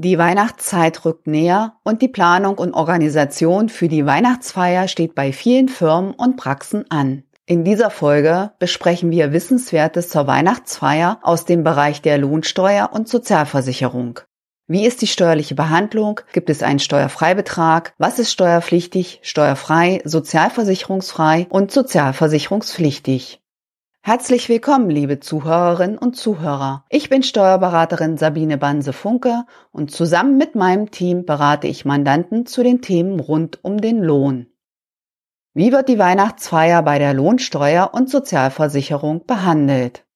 Die Weihnachtszeit rückt näher und die Planung und Organisation für die Weihnachtsfeier steht bei vielen Firmen und Praxen an. In dieser Folge besprechen wir Wissenswertes zur Weihnachtsfeier aus dem Bereich der Lohnsteuer und Sozialversicherung. Wie ist die steuerliche Behandlung? Gibt es einen Steuerfreibetrag? Was ist steuerpflichtig, steuerfrei, sozialversicherungsfrei und sozialversicherungspflichtig? Herzlich willkommen, liebe Zuhörerinnen und Zuhörer. Ich bin Steuerberaterin Sabine Banse-Funke und zusammen mit meinem Team berate ich Mandanten zu den Themen rund um den Lohn. Wie wird die Weihnachtsfeier bei der Lohnsteuer und Sozialversicherung behandelt?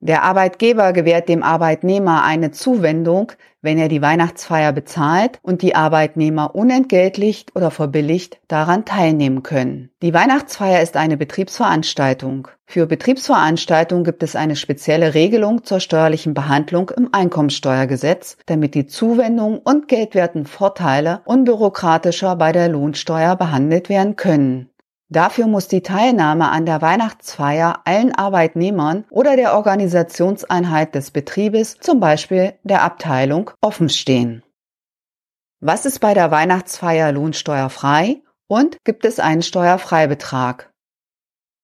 Der Arbeitgeber gewährt dem Arbeitnehmer eine Zuwendung, wenn er die Weihnachtsfeier bezahlt und die Arbeitnehmer unentgeltlich oder verbilligt daran teilnehmen können. Die Weihnachtsfeier ist eine Betriebsveranstaltung. Für Betriebsveranstaltungen gibt es eine spezielle Regelung zur steuerlichen Behandlung im Einkommensteuergesetz, damit die Zuwendungen und geldwerten Vorteile unbürokratischer bei der Lohnsteuer behandelt werden können. Dafür muss die Teilnahme an der Weihnachtsfeier allen Arbeitnehmern oder der Organisationseinheit des Betriebes, zum Beispiel der Abteilung, offenstehen. Was ist bei der Weihnachtsfeier lohnsteuerfrei und gibt es einen Steuerfreibetrag?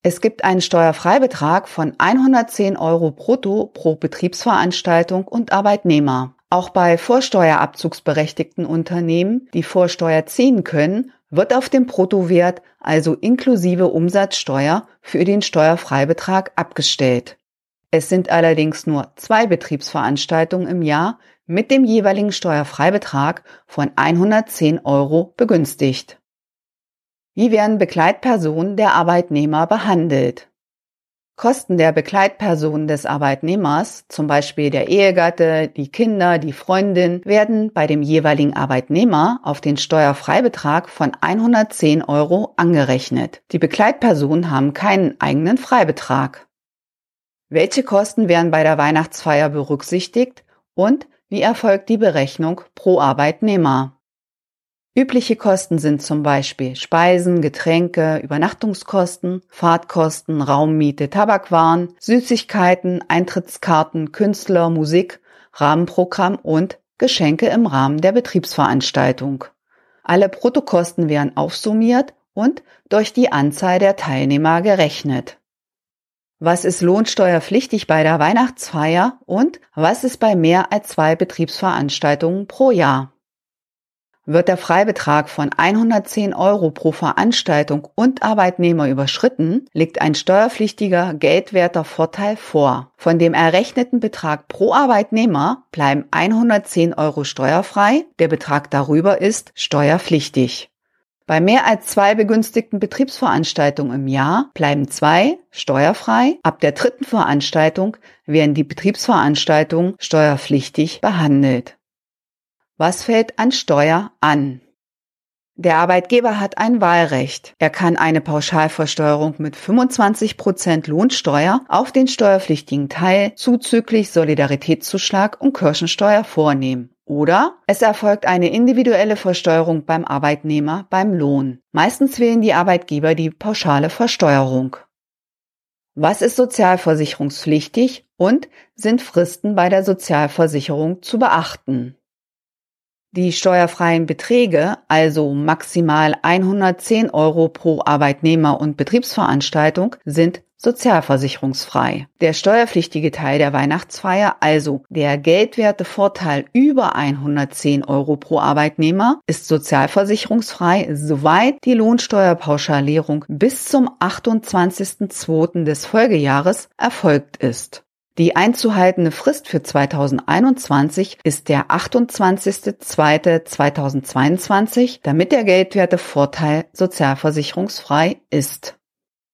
Es gibt einen Steuerfreibetrag von 110 Euro brutto pro Betriebsveranstaltung und Arbeitnehmer. Auch bei vorsteuerabzugsberechtigten Unternehmen, die Vorsteuer ziehen können, wird auf dem Bruttowert, also inklusive Umsatzsteuer, für den Steuerfreibetrag abgestellt. Es sind allerdings nur zwei Betriebsveranstaltungen im Jahr mit dem jeweiligen Steuerfreibetrag von 110 Euro begünstigt. Wie werden Begleitpersonen der Arbeitnehmer behandelt? Kosten der Begleitpersonen des Arbeitnehmers, zum Beispiel der Ehegatte, die Kinder, die Freundin, werden bei dem jeweiligen Arbeitnehmer auf den Steuerfreibetrag von 110 Euro angerechnet. Die Begleitpersonen haben keinen eigenen Freibetrag. Welche Kosten werden bei der Weihnachtsfeier berücksichtigt und wie erfolgt die Berechnung pro Arbeitnehmer? Übliche Kosten sind zum Beispiel Speisen, Getränke, Übernachtungskosten, Fahrtkosten, Raummiete, Tabakwaren, Süßigkeiten, Eintrittskarten, Künstler, Musik, Rahmenprogramm und Geschenke im Rahmen der Betriebsveranstaltung. Alle Bruttokosten werden aufsummiert und durch die Anzahl der Teilnehmer gerechnet. Was ist lohnsteuerpflichtig bei der Weihnachtsfeier und was ist bei mehr als zwei Betriebsveranstaltungen pro Jahr? Wird der Freibetrag von 110 Euro pro Veranstaltung und Arbeitnehmer überschritten, liegt ein steuerpflichtiger geldwerter Vorteil vor. Von dem errechneten Betrag pro Arbeitnehmer bleiben 110 Euro steuerfrei, der Betrag darüber ist steuerpflichtig. Bei mehr als zwei begünstigten Betriebsveranstaltungen im Jahr bleiben zwei steuerfrei. Ab der dritten Veranstaltung werden die Betriebsveranstaltungen steuerpflichtig behandelt. Was fällt an Steuer an? Der Arbeitgeber hat ein Wahlrecht. Er kann eine Pauschalversteuerung mit 25 Prozent Lohnsteuer auf den steuerpflichtigen Teil zuzüglich Solidaritätszuschlag und Kirchensteuer vornehmen. Oder es erfolgt eine individuelle Versteuerung beim Arbeitnehmer beim Lohn. Meistens wählen die Arbeitgeber die pauschale Versteuerung. Was ist sozialversicherungspflichtig und sind Fristen bei der Sozialversicherung zu beachten? Die steuerfreien Beträge, also maximal 110 Euro pro Arbeitnehmer und Betriebsveranstaltung, sind sozialversicherungsfrei. Der steuerpflichtige Teil der Weihnachtsfeier, also der geldwerte Vorteil über 110 Euro pro Arbeitnehmer, ist sozialversicherungsfrei, soweit die Lohnsteuerpauschalierung bis zum 28.02. des Folgejahres erfolgt ist. Die einzuhaltende Frist für 2021 ist der 28.02.2022, damit der geldwerte Vorteil sozialversicherungsfrei ist.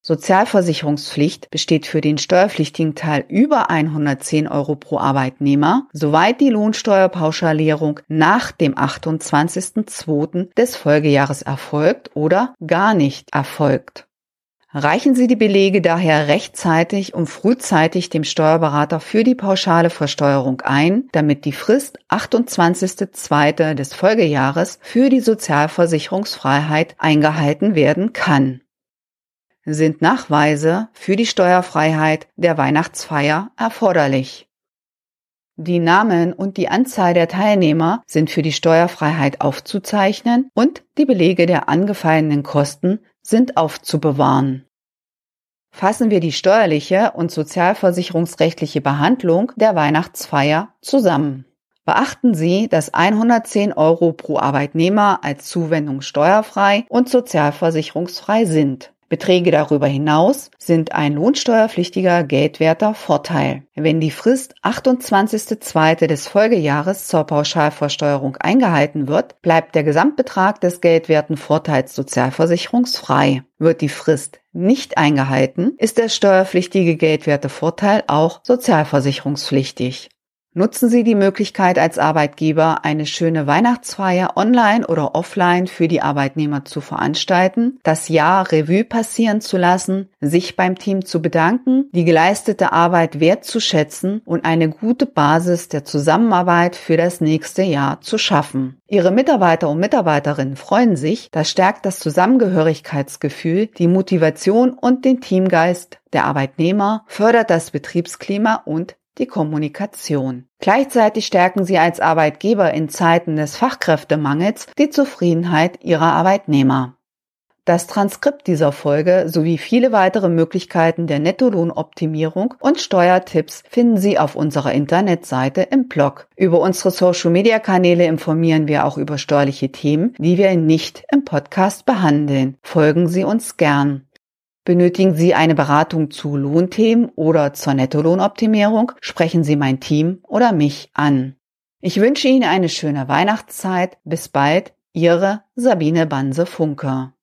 Sozialversicherungspflicht besteht für den steuerpflichtigen Teil über 110 Euro pro Arbeitnehmer, soweit die Lohnsteuerpauschalierung nach dem 28.02. des Folgejahres erfolgt oder gar nicht erfolgt. Reichen Sie die Belege daher rechtzeitig und frühzeitig dem Steuerberater für die pauschale Versteuerung ein, damit die Frist 28.02. des Folgejahres für die Sozialversicherungsfreiheit eingehalten werden kann. Sind Nachweise für die Steuerfreiheit der Weihnachtsfeier erforderlich? Die Namen und die Anzahl der Teilnehmer sind für die Steuerfreiheit aufzuzeichnen und die Belege der angefallenen Kosten sind aufzubewahren. Fassen wir die steuerliche und sozialversicherungsrechtliche Behandlung der Weihnachtsfeier zusammen. Beachten Sie, dass 110 Euro pro Arbeitnehmer als Zuwendung steuerfrei und sozialversicherungsfrei sind. Beträge darüber hinaus sind ein lohnsteuerpflichtiger geldwerter Vorteil. Wenn die Frist 28.02. des Folgejahres zur Pauschalversteuerung eingehalten wird, bleibt der Gesamtbetrag des geldwerten Vorteils sozialversicherungsfrei. Wird die Frist nicht eingehalten, ist der steuerpflichtige geldwerte Vorteil auch sozialversicherungspflichtig. Nutzen Sie die Möglichkeit als Arbeitgeber, eine schöne Weihnachtsfeier online oder offline für die Arbeitnehmer zu veranstalten, das Jahr Revue passieren zu lassen, sich beim Team zu bedanken, die geleistete Arbeit wertzuschätzen und eine gute Basis der Zusammenarbeit für das nächste Jahr zu schaffen. Ihre Mitarbeiter und Mitarbeiterinnen freuen sich, das stärkt das Zusammengehörigkeitsgefühl, die Motivation und den Teamgeist der Arbeitnehmer, fördert das Betriebsklima und die Kommunikation. Gleichzeitig stärken sie als Arbeitgeber in Zeiten des Fachkräftemangels die Zufriedenheit ihrer Arbeitnehmer. Das Transkript dieser Folge sowie viele weitere Möglichkeiten der Nettolohnoptimierung und Steuertipps finden Sie auf unserer Internetseite im Blog. Über unsere Social-Media-Kanäle informieren wir auch über steuerliche Themen, die wir nicht im Podcast behandeln. Folgen Sie uns gern. Benötigen Sie eine Beratung zu Lohnthemen oder zur Nettolohnoptimierung? Sprechen Sie mein Team oder mich an. Ich wünsche Ihnen eine schöne Weihnachtszeit. Bis bald, Ihre Sabine Banse-Funke.